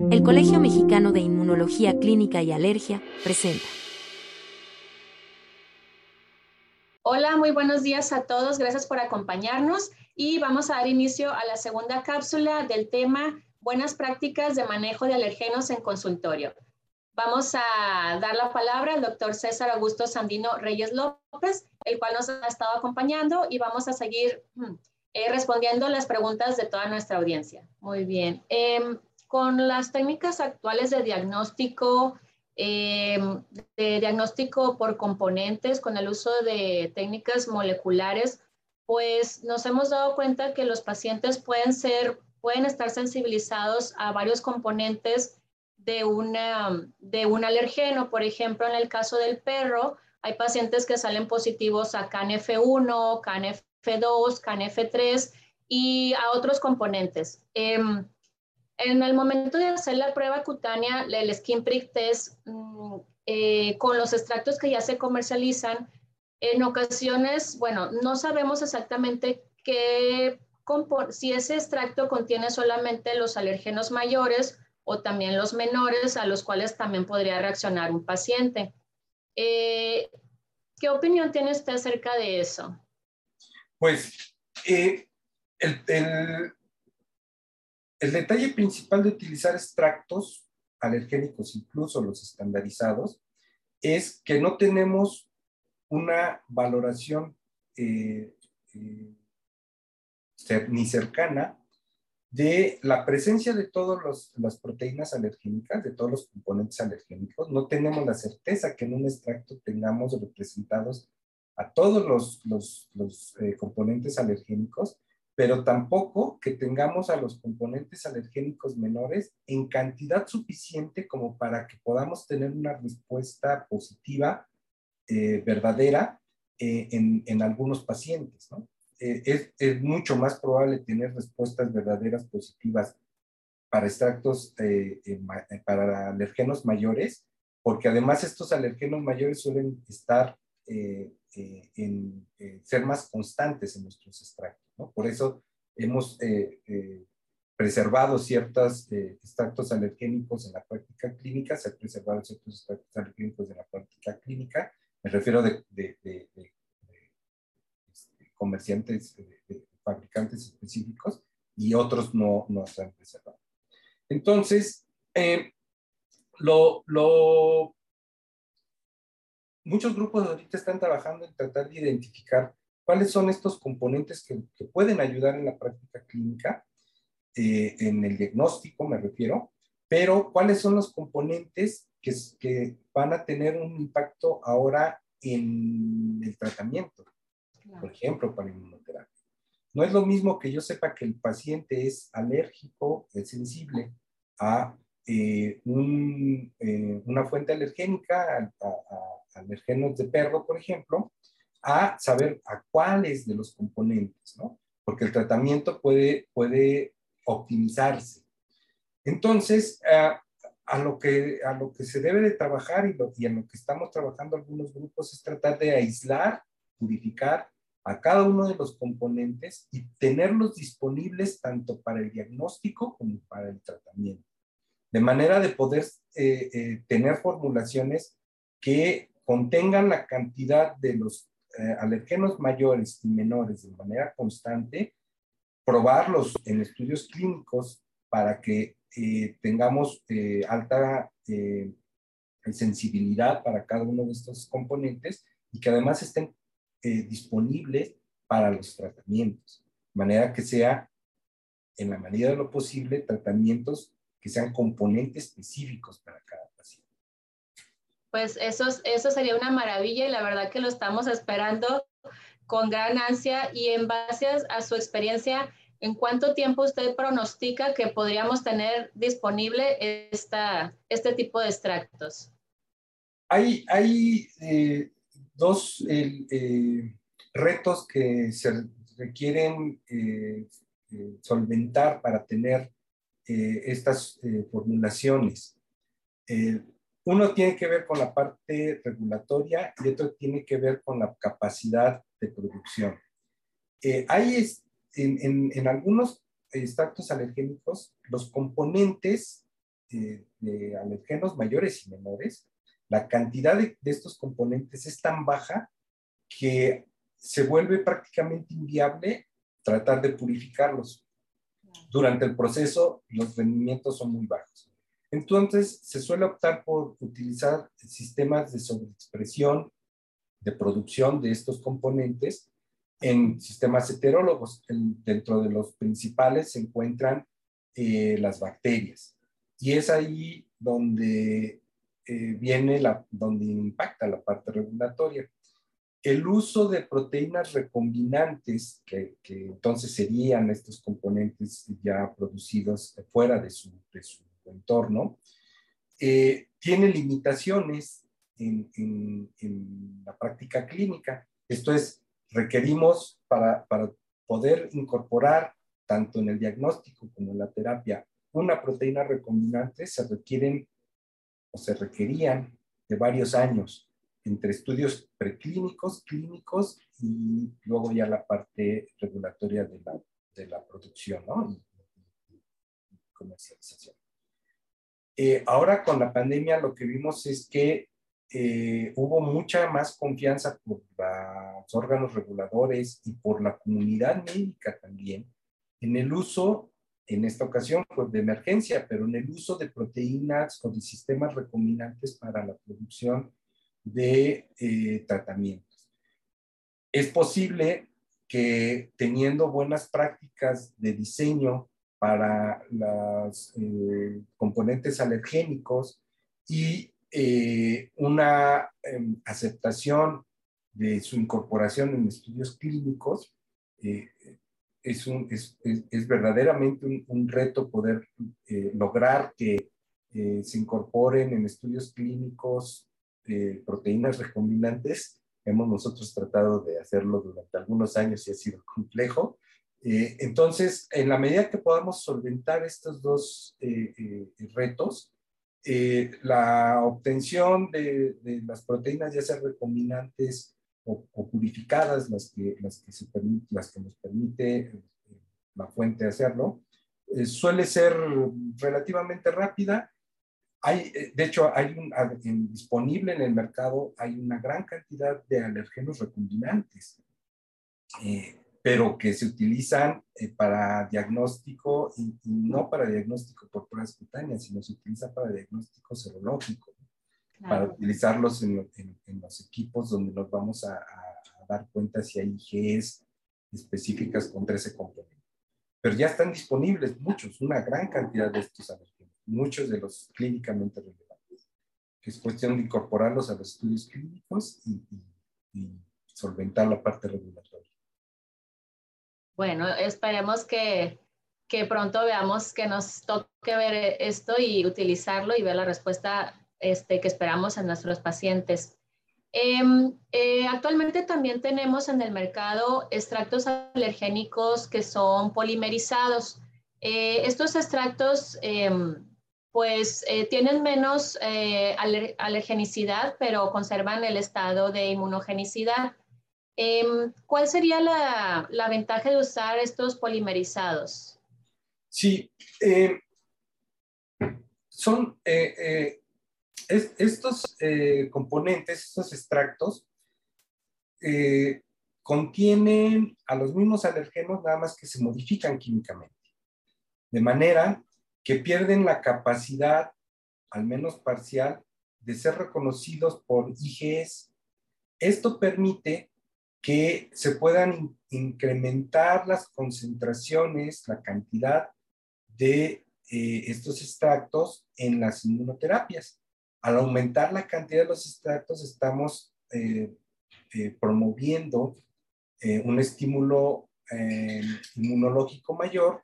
El Colegio Mexicano de Inmunología Clínica y Alergia presenta. Hola, muy buenos días a todos. Gracias por acompañarnos y vamos a dar inicio a la segunda cápsula del tema Buenas prácticas de manejo de alergenos en consultorio. Vamos a dar la palabra al doctor César Augusto Sandino Reyes López, el cual nos ha estado acompañando y vamos a seguir mm, eh, respondiendo las preguntas de toda nuestra audiencia. Muy bien. Em, con las técnicas actuales de diagnóstico, em, de diagnóstico por componentes, con el uso de técnicas moleculares, pues nos hemos dado cuenta que los pacientes pueden ser, pueden estar sensibilizados a varios componentes de, una, de un alergeno. Por ejemplo, en el caso del perro, hay pacientes que salen positivos a CANF1, CANF F2, CANF3 y a otros componentes. Em, en el momento de hacer la prueba cutánea, el skin prick test, mm, eh, con los extractos que ya se comercializan, en ocasiones, bueno, no sabemos exactamente qué, si ese extracto contiene solamente los alérgenos mayores o también los menores a los cuales también podría reaccionar un paciente. Eh, ¿Qué opinión tiene usted acerca de eso? Pues eh, el, detalle principal de utilizar extractos alérgenicos, incluso los estandarizados, es que no tenemos una valoración eh, eh, ni cercana de la presencia de todas las proteínas alergénicas, de todos los componentes alergénicos. No tenemos la certeza que en un extracto tengamos representados a todos los, los, eh, componentes alergénicos, pero tampoco que tengamos a los componentes alergénicos menores en cantidad suficiente como para que podamos tener una respuesta positiva, eh, verdadera, eh, en, algunos pacientes. ¿no? es, es, mucho más probable tener respuestas verdaderas positivas para extractos, para alergenos mayores, porque además estos alergenos mayores suelen estar eh, en eh, ser más constantes en nuestros extractos. ¿no? Por eso hemos eh, preservado ciertos extractos alergénicos en la práctica clínica, se han preservado ciertos extractos alergénicos en la práctica clínica, me refiero de, este, comerciantes, fabricantes específicos, y otros no, no se han preservado. Entonces, lo, lo muchos grupos ahorita están trabajando en tratar de identificar cuáles son estos componentes que, pueden ayudar en la práctica clínica, eh, en el diagnóstico me refiero, pero cuáles son los componentes que, que, van a tener un impacto ahora en el tratamiento, por ejemplo, para inmunoterapia. No es lo mismo que yo sepa que el paciente es alérgico, es sensible a eh, eh, una fuente alergénica, a, alergenos de perro, por ejemplo, a saber a cuáles de los componentes, ¿no? Porque el tratamiento puede, puede optimizarse. Entonces, a, lo que, a lo que se debe de trabajar y, lo, y en lo que estamos trabajando algunos grupos es tratar de aislar, purificar a cada uno de los componentes y tenerlos disponibles tanto para el diagnóstico como para el tratamiento de manera de poder eh, eh, tener formulaciones que contengan la cantidad de los eh, alergenos mayores y menores de manera constante, probarlos en estudios clínicos para que tengamos alta sensibilidad para cada uno de estos componentes y que además estén disponibles para los tratamientos, de manera que sea, en la medida de lo posible, tratamientos que sean componentes específicos para cada paciente. Pues eso, eso sería una maravilla y la verdad que lo estamos esperando con gran ansia y en base a su experiencia, ¿en cuánto tiempo usted pronostica que podríamos tener disponible esta, este tipo de extractos? Hay, hay eh, dos eh, retos que se requieren eh, solventar para tener estas formulaciones. Eh, uno tiene que ver con la parte regulatoria y otro tiene que ver con la capacidad de producción. hay en, en, algunos extractos alergénicos, los componentes eh, de alergenos mayores y menores, la cantidad de, de, estos componentes es tan baja que se vuelve prácticamente inviable tratar de purificarlos. Durante el proceso, los rendimientos son muy bajos. Entonces, se suele optar por utilizar sistemas de sobreexpresión, de producción de estos componentes en sistemas heterólogos. dentro de los principales se encuentran eh, las bacterias. Y es ahí donde eh, viene la, donde impacta la parte regulatoria. El uso de proteínas recombinantes, que, que entonces serían estos componentes ya producidos fuera de su, de su entorno, eh, tiene limitaciones en, en, en, la práctica clínica. Esto es, requerimos para, para poder incorporar tanto en el diagnóstico como en la terapia una proteína recombinante, se requieren o se requerían de varios años entre estudios preclínicos, clínicos y luego ya la parte regulatoria de la, de la producción ¿no? y, comercialización. Eh, ahora con la pandemia lo que vimos es que eh, hubo mucha más confianza por los órganos reguladores y por la comunidad médica también en el uso, en esta ocasión pues, de emergencia, pero en el uso de proteínas o de sistemas recombinantes para la producción de eh, tratamientos. Es posible que teniendo buenas prácticas de diseño para los eh, componentes alergénicos y eh, una em, aceptación de su incorporación en estudios clínicos, eh, es, un, es, es, verdaderamente un, un, reto poder lograr que se incorporen en estudios clínicos proteínas recombinantes. Hemos nosotros tratado de hacerlo durante algunos años y ha sido complejo, eh, entonces, en la medida que podamos solventar estos dos eh, eh, retos, la obtención de, las proteínas, ya sean recombinantes o, purificadas, las que, las, que nos permite la fuente hacerlo, suele ser relativamente rápida. Hay, de hecho, hay disponible en el mercado, hay una gran cantidad de alergenos recombinantes. Pero que se utilizan eh, para diagnóstico y, no para diagnóstico por pruebas cutáneas, sino se utiliza para diagnóstico serológico, para utilizarlos en, en, los equipos donde nos vamos a, a, dar cuenta si hay IGs específicas con 13 componentes. Pero ya están disponibles muchos, una gran cantidad de estos alergenos, muchos de los clínicamente relevantes, que es cuestión de incorporarlos a los estudios clínicos y, y, y solventar la parte regulatoria. Bueno, esperemos que, que, pronto veamos que nos toque ver esto y utilizarlo y ver la respuesta este, que esperamos en nuestros pacientes. Eh, eh, actualmente también tenemos en el mercado extractos alergénicos que son polimerizados. Eh, estos extractos em, pues eh, tienen menos eh, aler alergenicidad, pero conservan el estado de inmunogenicidad. Em, ¿Cuál sería la, ventaja de usar estos polimerizados? Sí, eh, son eh, eh, es, estos eh, componentes, estos extractos, contienen a los mismos alergenos, nada más que se modifican químicamente, de manera que pierden la capacidad, al menos parcial, de ser reconocidos por IGS. Esto permite que se puedan incrementar las concentraciones, la cantidad de eh, estos extractos en las inmunoterapias. Al aumentar la cantidad de los extractos, estamos eh, eh, promoviendo un estímulo inmunológico mayor,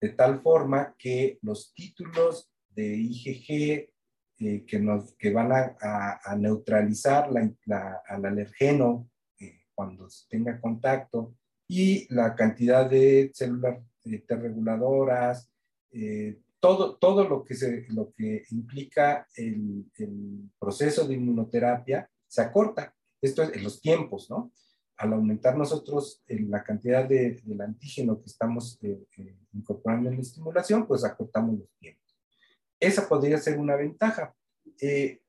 de tal forma que los títulos de IgG que, nos, que van a, neutralizar la, al alergeno cuando tenga contacto y la cantidad de células eh, T reguladoras, eh, todo, todo lo, que se, lo que implica el, el, proceso de inmunoterapia se acorta. Esto es en los tiempos, ¿no? Al aumentar nosotros eh, la cantidad de, del antígeno que estamos eh, eh, incorporando en la estimulación, pues acortamos los tiempos. esa podría ser una ventaja. Eh,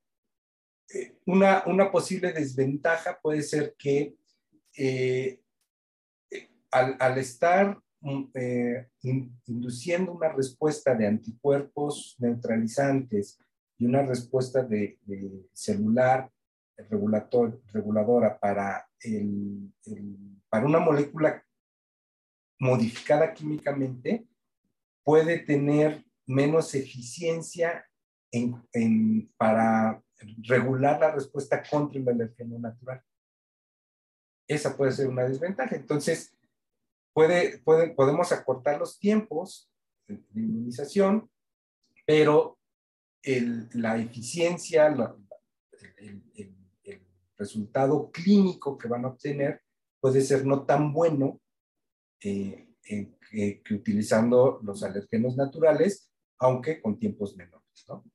eh, una, una, posible desventaja puede ser que al, al, estar mm, induciendo una respuesta de anticuerpos neutralizantes y una respuesta de, celular reguladora para, una molécula modificada químicamente, puede tener menos eficiencia en, para regular la respuesta contra el alergeno natural. Esa puede ser una desventaja. Entonces, puede, podemos acortar los tiempos de inmunización, pero la eficiencia, el, resultado clínico que van a obtener puede ser no tan bueno eh, que utilizando los alergenos naturales, aunque con tiempos menores. ¿no?